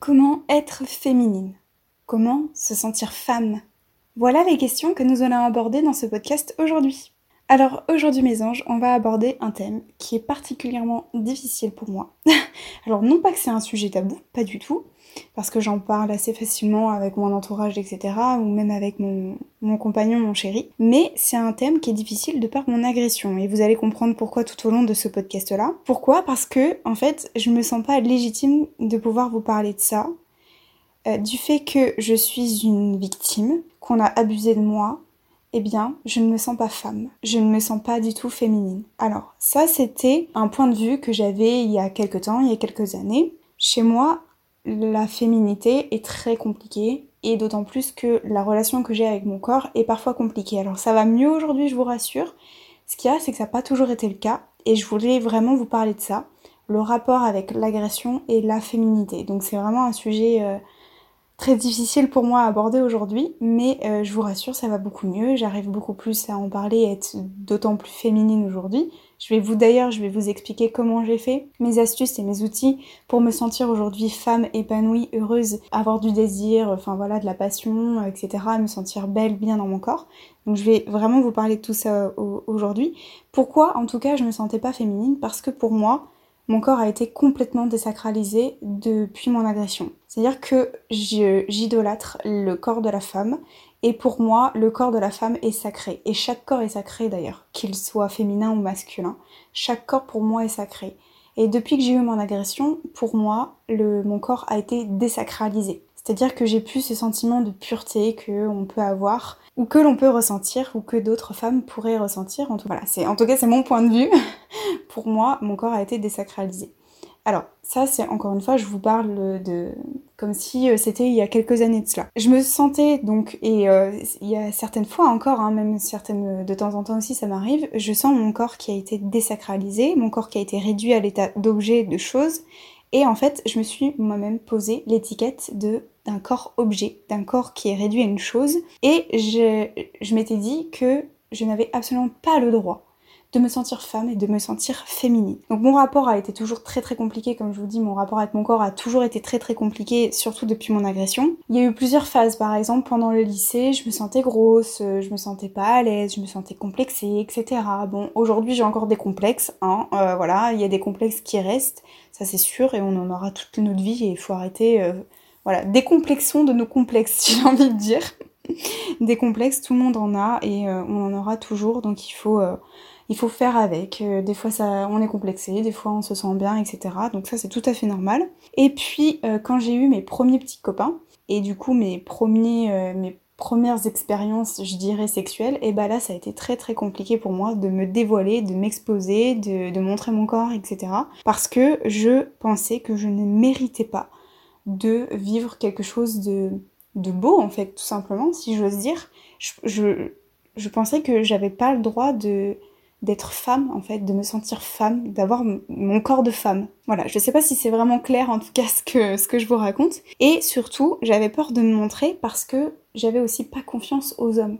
Comment être féminine? Comment se sentir femme? Voilà les questions que nous allons aborder dans ce podcast aujourd'hui. Alors aujourd'hui mes anges, on va aborder un thème qui est particulièrement difficile pour moi. Alors non pas que c'est un sujet tabou, pas du tout, parce que j'en parle assez facilement avec mon entourage, etc., ou même avec mon, compagnon, mon chéri. Mais c'est un thème qui est difficile de par mon agression, et vous allez comprendre pourquoi tout au long de ce podcast-là. Pourquoi? Parce que, en fait, je me sens pas légitime de pouvoir vous parler de ça, euh, du fait que je suis une victime, qu'on a abusé de moi, eh bien, je ne me sens pas femme. Je ne me sens pas du tout féminine. Alors, ça, c'était un point de vue que j'avais il y a quelques temps, il y a quelques années. Chez moi, la féminité est très compliquée et d'autant plus que la relation que j'ai avec mon corps est parfois compliquée. Alors ça va mieux aujourd'hui, je vous rassure. Ce qu'il y a, c'est que ça n'a pas toujours été le cas et je voulais vraiment vous parler de ça, le rapport avec l'agression et la féminité. Donc c'est vraiment un sujet euh, très difficile pour moi à aborder aujourd'hui, mais euh, je vous rassure, ça va beaucoup mieux. J'arrive beaucoup plus à en parler et être d'autant plus féminine aujourd'hui. Je vais vous d'ailleurs, je vais vous expliquer comment j'ai fait, mes astuces et mes outils pour me sentir aujourd'hui femme épanouie, heureuse, avoir du désir, enfin voilà, de la passion, etc. Me sentir belle, bien dans mon corps. Donc je vais vraiment vous parler de tout ça aujourd'hui. Pourquoi en tout cas je me sentais pas féminine? Parce que pour moi, mon corps a été complètement désacralisé depuis mon agression. C'est-à-dire que j'idolâtre le corps de la femme et pour moi, le corps de la femme est sacré. Et chaque corps est sacré d'ailleurs, qu'il soit féminin ou masculin. Chaque corps pour moi est sacré. Et depuis que j'ai eu mon agression, pour moi, mon corps a été désacralisé. C'est-à-dire que j'ai plus ce sentiment de pureté qu'on peut avoir, ou que l'on peut ressentir, ou que d'autres femmes pourraient ressentir. En tout, cas, c'est mon point de vue. pour moi, mon corps a été désacralisé. Alors, ça, c'est encore une fois, je vous parle de comme si euh, c'était il y a quelques années de cela. Je me sentais donc, et euh, il y a certaines fois encore, hein, même de temps en temps aussi, ça m'arrive, je sens mon corps qui a été désacralisé, mon corps qui a été réduit à l'état d'objet, de choses, et en fait, je me suis moi-même posé l'étiquette de d'un corps objet, d'un corps qui est réduit à une chose, et je, je m'étais dit que je n'avais absolument pas le droit de me sentir femme et de me sentir féminine. Donc mon rapport a été toujours très très compliqué, comme je vous dis, mon rapport avec mon corps a toujours été très très compliqué, surtout depuis mon agression. Il y a eu plusieurs phases, par exemple pendant le lycée, je me sentais grosse, je me sentais pas à l'aise, je me sentais complexée, etc. Bon, aujourd'hui j'ai encore des complexes, hein, euh, voilà, il y a des complexes qui restent, ça c'est sûr, et on en aura toute notre vie, et il faut arrêter, euh, voilà, décomplexons de nos complexes, j'ai envie de dire. des complexes, tout le monde en a, et euh, on en aura toujours, donc il faut il faut faire avec. Euh, des fois, ça, on est complexé, des fois, on se sent bien, etc. Donc ça, c'est tout à fait normal. Et puis, euh, quand j'ai eu mes premiers petits copains, et du coup, mes premiers, euh, premières expériences, je dirais, sexuelles, et bah là, ça a été très très compliqué pour moi de me dévoiler, de m'exposer, de, montrer mon corps, etc. Parce que je pensais que je ne méritais pas de vivre quelque chose de, beau, en fait, tout simplement, si j'ose dire. Je pensais que j'avais pas le droit de d'être femme en fait, de me sentir femme, d'avoir mon corps de femme. Voilà, je sais pas si c'est vraiment clair en tout cas ce que, ce que je vous raconte. Et surtout, j'avais peur de me montrer parce que j'avais aussi pas confiance aux hommes.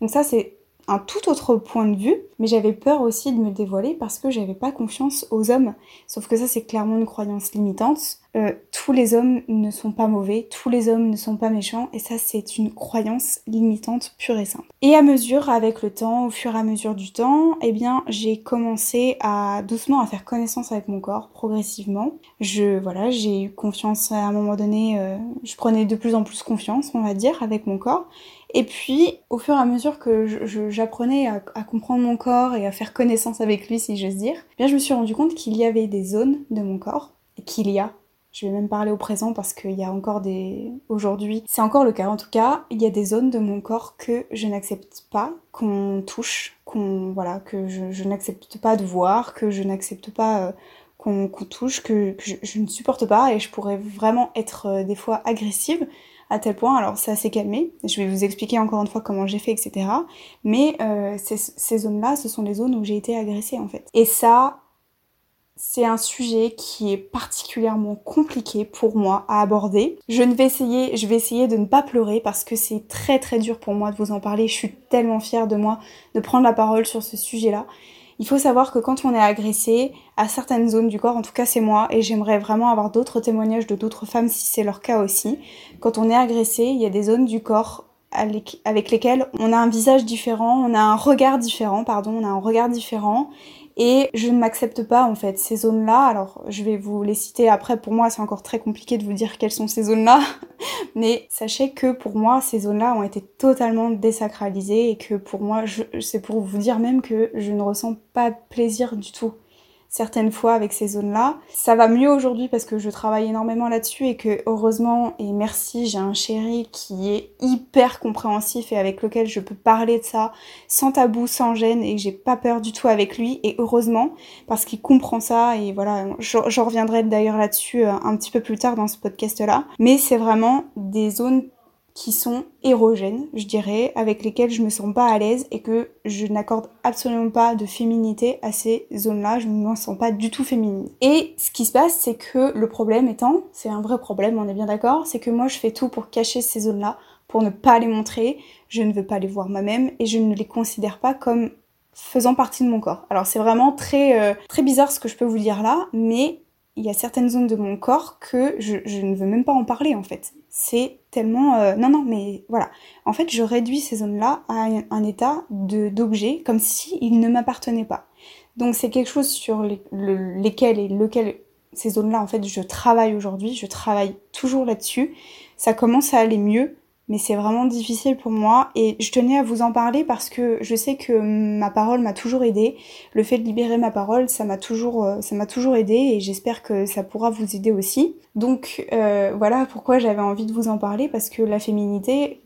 Donc ça c'est un tout autre point de vue, mais j'avais peur aussi de me dévoiler parce que j'avais pas confiance aux hommes. Sauf que ça, c'est clairement une croyance limitante. Euh, tous les hommes ne sont pas mauvais, tous les hommes ne sont pas méchants, et ça, c'est une croyance limitante pure et simple. Et à mesure, avec le temps, au fur et à mesure du temps, eh bien, j'ai commencé à doucement à faire connaissance avec mon corps, progressivement. Je, voilà, j'ai eu confiance à un moment donné, euh, je prenais de plus en plus confiance, on va dire, avec mon corps. Et puis, au fur et à mesure que j'apprenais à, comprendre mon corps et à faire connaissance avec lui, si j'ose dire, eh bien je me suis rendu compte qu'il y avait des zones de mon corps, et qu'il y a, je vais même parler au présent parce qu'il y a encore des... Aujourd'hui, c'est encore le cas. En tout cas, il y a des zones de mon corps que je n'accepte pas qu'on touche, qu'on... Voilà, que je, n'accepte pas de voir, que je n'accepte pas... Euh, qu'on touche, que, je, ne supporte pas. Et je pourrais vraiment être euh, des fois agressive à tel point, alors ça s'est calmé, je vais vous expliquer encore une fois comment j'ai fait, etc. Mais euh, ces, zones-là, ce sont les zones où j'ai été agressée en fait. Et ça, c'est un sujet qui est particulièrement compliqué pour moi à aborder. Je ne vais essayer, je vais essayer de ne pas pleurer parce que c'est très très dur pour moi de vous en parler. Je suis tellement fière de moi de prendre la parole sur ce sujet-là. Il faut savoir que quand on est agressé à certaines zones du corps, en tout cas c'est moi, et j'aimerais vraiment avoir d'autres témoignages de d'autres femmes si c'est leur cas aussi, quand on est agressé, il y a des zones du corps avec lesquelles on a un visage différent, on a un regard différent, pardon, on a un regard différent, et je ne m'accepte pas en fait ces zones-là. Alors je vais vous les citer après. Pour moi, c'est encore très compliqué de vous dire quelles sont ces zones-là. Mais sachez que pour moi, ces zones-là ont été totalement désacralisées et que pour moi, c'est pour vous dire même que je ne ressens pas plaisir du tout certaines fois avec ces zones-là. Ça va mieux aujourd'hui parce que je travaille énormément là-dessus et que heureusement et merci, j'ai un chéri qui est hyper compréhensif et avec lequel je peux parler de ça sans tabou, sans gêne et j'ai pas peur du tout avec lui et heureusement parce qu'il comprend ça et voilà, je reviendrai d'ailleurs là-dessus euh, un petit peu plus tard dans ce podcast-là. Mais c'est vraiment des zones qui sont érogènes, je dirais, avec lesquelles je me sens pas à l'aise et que je n'accorde absolument pas de féminité à ces zones-là, je ne me sens pas du tout féminine. Et ce qui se passe, c'est que le problème étant, c'est un vrai problème, on est bien d'accord, c'est que moi je fais tout pour cacher ces zones-là, pour ne pas les montrer, je ne veux pas les voir moi-même et je ne les considère pas comme faisant partie de mon corps. Alors c'est vraiment très euh, très bizarre ce que je peux vous dire là, mais il y a certaines zones de mon corps que je, ne veux même pas en parler en fait. C'est tellement... Euh, non, non, mais voilà. En fait, je réduis ces zones-là à un, état d'objet comme si ils ne m'appartenaient pas. Donc c'est quelque chose sur lesquels et lequel ces zones-là, en fait, je travaille aujourd'hui. Je travaille toujours là-dessus. Ça commence à aller mieux mais c'est vraiment difficile pour moi et je tenais à vous en parler parce que je sais que ma parole m'a toujours aidé. Le fait de libérer ma parole, ça m'a toujours, euh, ça m'a toujours aidé et j'espère que ça pourra vous aider aussi. Donc euh, voilà pourquoi j'avais envie de vous en parler parce que la féminité,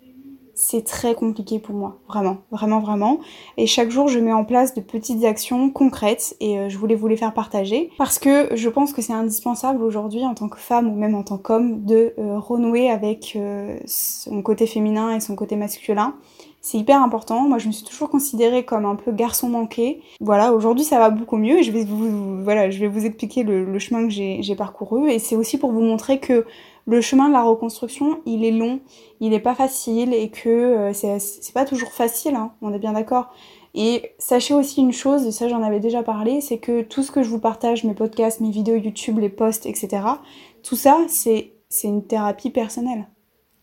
c'est très compliqué pour moi, vraiment, vraiment, vraiment. Et chaque jour, je mets en place de petites actions concrètes et euh, je voulais vous les faire partager parce que je pense que c'est indispensable aujourd'hui en tant que femme ou même en tant qu'homme de euh, renouer avec euh, son côté féminin et son côté masculin. C'est hyper important. Moi, je me suis toujours considérée comme un peu garçon manqué. Voilà, aujourd'hui, ça va beaucoup mieux et je vais vous, voilà, je vais vous expliquer le, le chemin que j'ai parcouru. Et c'est aussi pour vous montrer que le chemin de la reconstruction, il est long, il n'est pas facile et que euh, c'est pas toujours facile, hein, on est bien d'accord. Et sachez aussi une chose, ça j'en avais déjà parlé, c'est que tout ce que je vous partage, mes podcasts, mes vidéos YouTube, les posts, etc., tout ça, c'est une thérapie personnelle.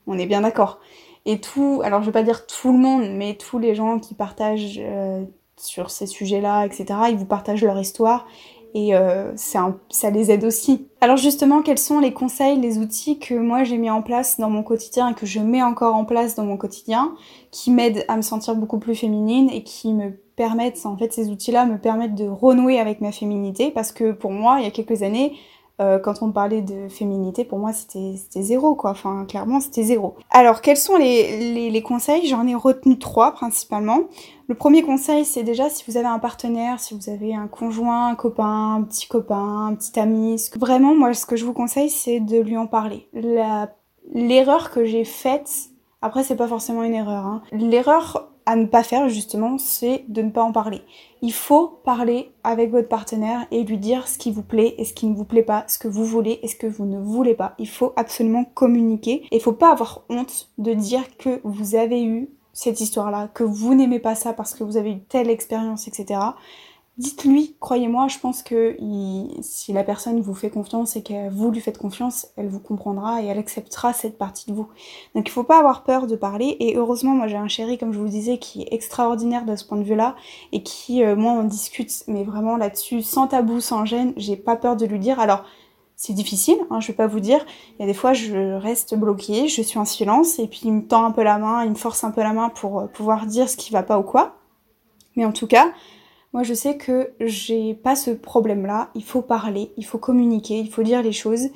On est bien d'accord. Et tout, alors je vais pas dire tout le monde, mais tous les gens qui partagent euh, sur ces sujets-là, etc., ils vous partagent leur histoire et euh, ça les aide aussi. Alors justement, quels sont les conseils, les outils que moi j'ai mis en place dans mon quotidien et que je mets encore en place dans mon quotidien, qui m'aident à me sentir beaucoup plus féminine et qui me permettent, en fait ces outils-là me permettent de renouer avec ma féminité? Parce que pour moi, il y a quelques années, euh, quand on parlait de féminité, pour moi c'était zéro quoi, enfin clairement c'était zéro. Alors quels sont les, conseils? J'en ai retenu trois principalement. Le premier conseil c'est déjà si vous avez un partenaire, si vous avez un conjoint, un copain, un petit copain, un petit ami, ce que... vraiment moi ce que je vous conseille c'est de lui en parler. L'erreur que j'ai faite, après c'est pas forcément une erreur, hein. l'erreur à ne pas faire justement, c'est de ne pas en parler. Il faut parler avec votre partenaire et lui dire ce qui vous plaît et ce qui ne vous plaît pas, ce que vous voulez et ce que vous ne voulez pas. Il faut absolument communiquer et il faut pas avoir honte de dire que vous avez eu cette histoire-là, que vous n'aimez pas ça parce que vous avez eu telle expérience, etc. Dites-lui, croyez-moi, je pense que si la personne vous fait confiance et que vous lui faites confiance, elle vous comprendra et elle acceptera cette partie de vous. Donc il faut pas avoir peur de parler et heureusement moi j'ai un chéri comme je vous le disais qui est extraordinaire de ce point de vue-là et qui euh, moi on discute mais vraiment là-dessus sans tabou, sans gêne, j'ai pas peur de lui dire. Alors c'est difficile, hein, je vais pas vous dire. Il y a des fois, je reste bloquée, je suis en silence, et puis il me tend un peu la main, il me force un peu la main pour euh, pouvoir dire ce qui va pas ou quoi. Mais en tout cas, moi, je sais que j'ai pas ce problème-là. Il faut parler, il faut communiquer, il faut dire les choses.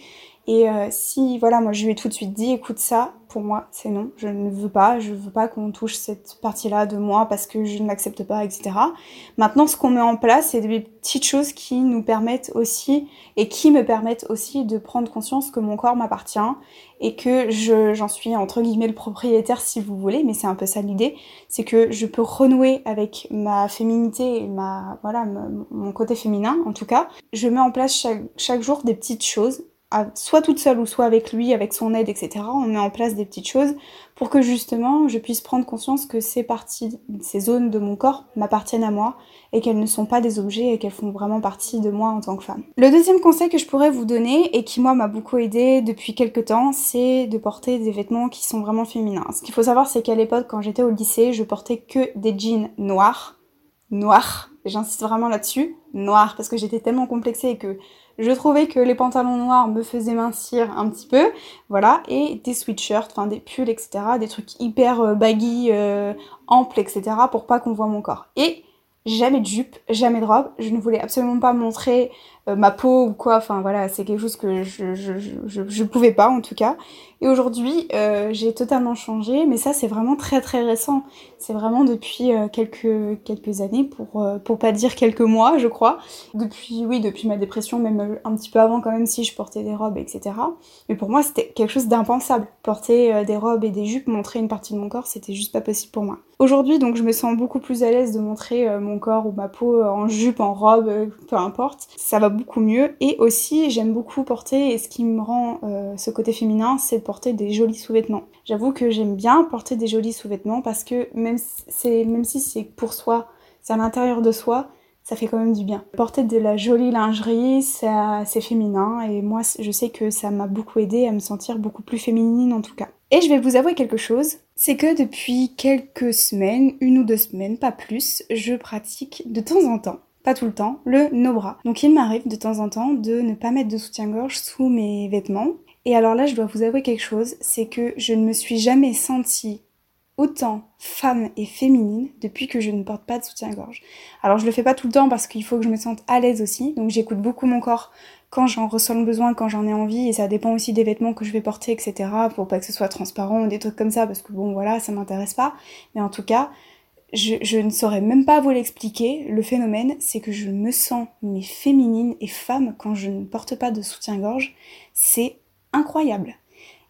Et euh, si, voilà, moi je lui ai tout de suite dit, écoute ça, pour moi c'est non, je ne veux pas, je veux pas qu'on touche cette partie-là de moi parce que je ne l'accepte pas, etc. Maintenant, ce qu'on met en place, c'est des petites choses qui nous permettent aussi, et qui me permettent aussi de prendre conscience que mon corps m'appartient et que je, j'en suis entre guillemets le propriétaire si vous voulez, mais c'est un peu ça l'idée, c'est que je peux renouer avec ma féminité et ma, voilà, mon côté féminin en tout cas. Je mets en place chaque, chaque jour des petites choses soit toute seule ou soit avec lui, avec son aide, etc. On met en place des petites choses pour que justement je puisse prendre conscience que ces parties, ces zones de mon corps m'appartiennent à moi et qu'elles ne sont pas des objets et qu'elles font vraiment partie de moi en tant que femme. Le deuxième conseil que je pourrais vous donner et qui moi m'a beaucoup aidé depuis quelques temps, c'est de porter des vêtements qui sont vraiment féminins. Ce qu'il faut savoir c'est qu'à l'époque quand j'étais au lycée, je portais que des jeans noirs. Noirs, j'insiste vraiment là-dessus, noirs parce que j'étais tellement complexée et que je trouvais que les pantalons noirs me faisaient mincir un petit peu, voilà, et des sweatshirts, enfin des pulls, etc., des trucs hyper euh, baggy, euh, amples, etc., pour pas qu'on voit mon corps. Et jamais de jupe, jamais de robe. Je ne voulais absolument pas montrer euh, ma peau ou quoi. Enfin voilà, c'est quelque chose que je, je, je, je, pouvais pas en tout cas. Et aujourd'hui, euh, j'ai totalement changé, mais ça c'est vraiment très très récent. C'est vraiment depuis euh, quelques quelques années, pour pour pas dire quelques mois, je crois. Depuis oui, depuis ma dépression, même un petit peu avant quand même, si je portais des robes, etc. Mais pour moi, c'était quelque chose d'impensable. Porter des robes et des jupes, montrer une partie de mon corps, c'était juste pas possible pour moi. Aujourd'hui, donc, je me sens beaucoup plus à l'aise de montrer mon corps ou ma peau en jupe, en robe, peu importe. Ça va beaucoup mieux. Et aussi, j'aime beaucoup porter, et ce qui me rend euh, ce côté féminin, c'est de porter des jolis sous-vêtements. J'avoue que j'aime bien porter des jolis sous-vêtements parce que même si c'est pour soi, c'est à l'intérieur de soi, ça fait quand même du bien. Porter de la jolie lingerie, c'est féminin et moi je sais que ça m'a beaucoup aidé à me sentir beaucoup plus féminine en tout cas. Et je vais vous avouer quelque chose, c'est que depuis quelques semaines, une ou deux semaines, pas plus, je pratique de temps en temps pas tout le temps, le no bras. Donc il m'arrive de temps en temps de ne pas mettre de soutien-gorge sous mes vêtements. Et alors là, je dois vous avouer quelque chose, c'est que je ne me suis jamais sentie autant femme et féminine depuis que je ne porte pas de soutien-gorge. Alors je le fais pas tout le temps parce qu'il faut que je me sente à l'aise aussi, donc j'écoute beaucoup mon corps quand j'en ressens le besoin, quand j'en ai envie, et ça dépend aussi des vêtements que je vais porter, etc. pour pas que ce soit transparent ou des trucs comme ça, parce que bon voilà, ça m'intéresse pas. Mais en tout cas, je, ne saurais même pas vous l'expliquer. Le phénomène, c'est que je me sens mais féminine et femme quand je ne porte pas de soutien-gorge. C'est incroyable.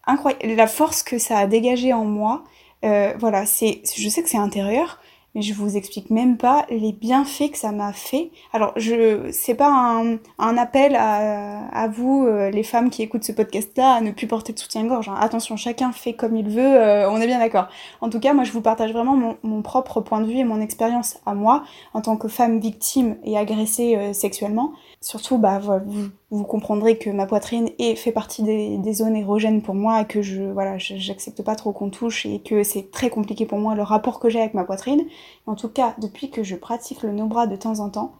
Incroyable. La force que ça a dégagé en moi, euh, voilà, c'est, je sais que c'est intérieur, mais je vous explique même pas les bienfaits que ça m'a fait. Alors, je c'est pas un, un appel à, à vous, euh, les femmes qui écoutent ce podcast-là, à ne plus porter de soutien-gorge. Hein. Attention, chacun fait comme il veut, euh, on est bien d'accord. En tout cas, moi, je vous partage vraiment mon, mon propre point de vue et mon expérience à moi, en tant que femme victime et agressée euh, sexuellement. Surtout, bah, vous, vous, comprendrez que ma poitrine est, fait partie des, zones érogènes pour moi et que je, voilà, j'accepte pas trop qu'on touche et que c'est très compliqué pour moi le rapport que j'ai avec ma poitrine. En tout cas, depuis que je pratique le no-bras de temps en temps,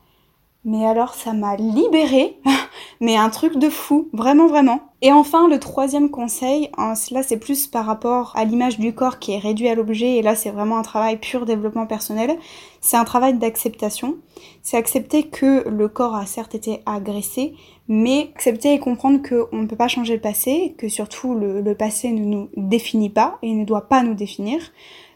mais alors ça m'a libérée, mais un truc de fou, vraiment vraiment. Et enfin, le troisième conseil, hein, là c'est plus par rapport à l'image du corps qui est réduit à l'objet, et là c'est vraiment un travail pur développement personnel, c'est un travail d'acceptation. C'est accepter que le corps a certes été agressé, mais accepter et comprendre qu'on ne peut pas changer le passé, que surtout le, le passé ne nous définit pas et ne doit pas nous définir.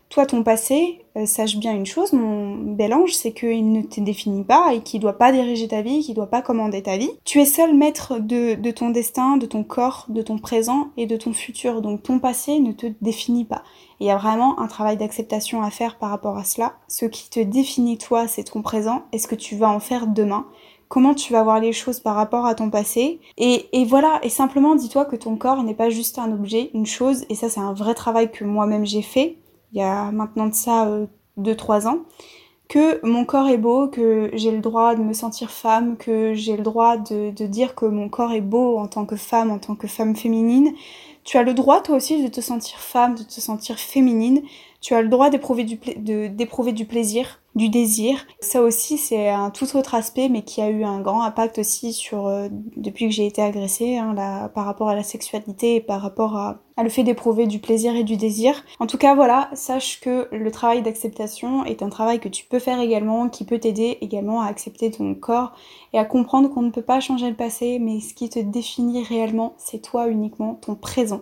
Toi, ton passé, euh, sache bien une chose, mon bel ange, c'est qu'il ne te définit pas et qu'il doit pas diriger ta vie, qu'il doit pas commander ta vie. Tu es seul maître de, ton destin, de ton corps, de ton présent et de ton futur. Donc ton passé ne te définit pas. Il y a vraiment un travail d'acceptation à faire par rapport à cela. Ce qui te définit toi, c'est ton présent et ce que tu vas en faire demain comment tu vas voir les choses par rapport à ton passé. Et voilà, et simplement dis-toi que ton corps n'est pas juste un objet, une chose, et ça c'est un vrai travail que moi-même j'ai fait il y a maintenant de ça 2-3 euh, ans, que mon corps est beau, que j'ai le droit de me sentir femme, que j'ai le droit de, dire que mon corps est beau en tant que femme, en tant que femme féminine. Tu as le droit toi aussi de te sentir femme, de te sentir féminine. Tu as le droit d'éprouver du plaisir du désir. Ça aussi, c'est un tout autre aspect, mais qui a eu un grand impact aussi sur euh, depuis que j'ai été agressée, hein, par rapport à la sexualité et par rapport à, à le fait d'éprouver du plaisir et du désir. En tout cas, voilà, sache que le travail d'acceptation est un travail que tu peux faire également, qui peut t'aider également à accepter ton corps et à comprendre qu'on ne peut pas changer le passé, mais ce qui te définit réellement, c'est toi uniquement, ton présent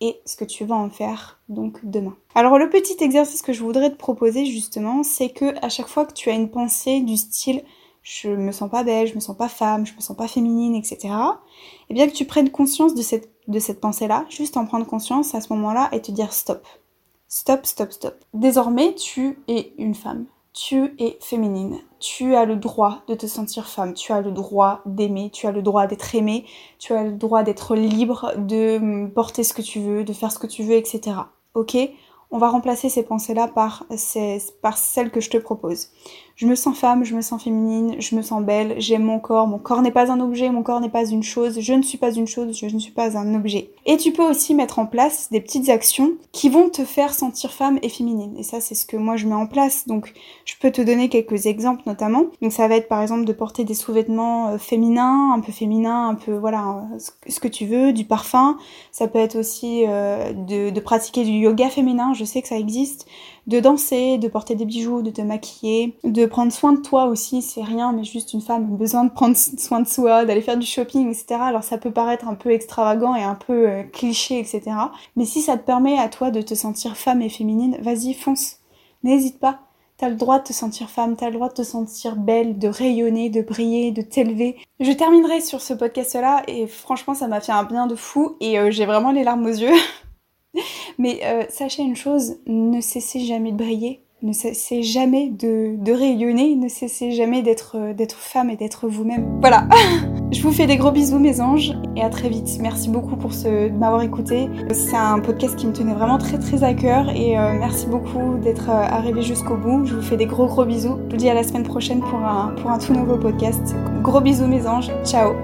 et ce que tu vas en faire donc demain. Alors le petit exercice que je voudrais te proposer justement, c'est que à chaque fois que tu as une pensée du style je me sens pas belle, je me sens pas femme, je me sens pas féminine, etc. Et eh bien que tu prennes conscience de cette, de cette pensée-là, juste en prendre conscience à ce moment-là et te dire stop. Stop, stop, stop. Désormais, tu es une femme. Tu es féminine. Tu as le droit de te sentir femme. Tu as le droit d'aimer. Tu as le droit d'être aimée. Tu as le droit d'être libre, de porter ce que tu veux, de faire ce que tu veux, etc. Ok? On va remplacer ces pensées-là par, par celles que je te propose. Je me sens femme, je me sens féminine, je me sens belle, j'aime mon corps, mon corps n'est pas un objet, mon corps n'est pas une chose, je ne suis pas une chose, je ne suis pas un objet. Et tu peux aussi mettre en place des petites actions qui vont te faire sentir femme et féminine. Et ça, c'est ce que moi je mets en place. Donc, je peux te donner quelques exemples notamment. Donc, ça va être par exemple de porter des sous-vêtements euh, féminins, un peu féminins, un peu, voilà, ce que tu veux, du parfum. Ça peut être aussi euh, de, de pratiquer du yoga féminin, je sais que ça existe de danser, de porter des bijoux, de te maquiller, de prendre soin de toi aussi, c'est rien, mais juste une femme a besoin de prendre soin de soi, d'aller faire du shopping, etc. Alors ça peut paraître un peu extravagant et un peu euh, cliché, etc. Mais si ça te permet à toi de te sentir femme et féminine, vas-y, fonce. N'hésite pas. T'as le droit de te sentir femme, t'as le droit de te sentir belle, de rayonner, de briller, de t'élever. Je terminerai sur ce podcast-là et franchement ça m'a fait un bien de fou et euh, j'ai vraiment les larmes aux yeux. Mais euh, sachez une chose, ne cessez jamais de briller, ne cessez jamais de, rayonner, ne cessez jamais d'être euh, d'être femme et d'être vous-même. Voilà. Je vous fais des gros bisous mes anges et à très vite. Merci beaucoup pour de m'avoir écouté. C'est un podcast qui me tenait vraiment très très à cœur et euh, merci beaucoup d'être arrivé jusqu'au bout. Je vous fais des gros gros bisous. Je vous dis à la semaine prochaine pour un, pour un tout nouveau podcast. Gros bisous mes anges. Ciao.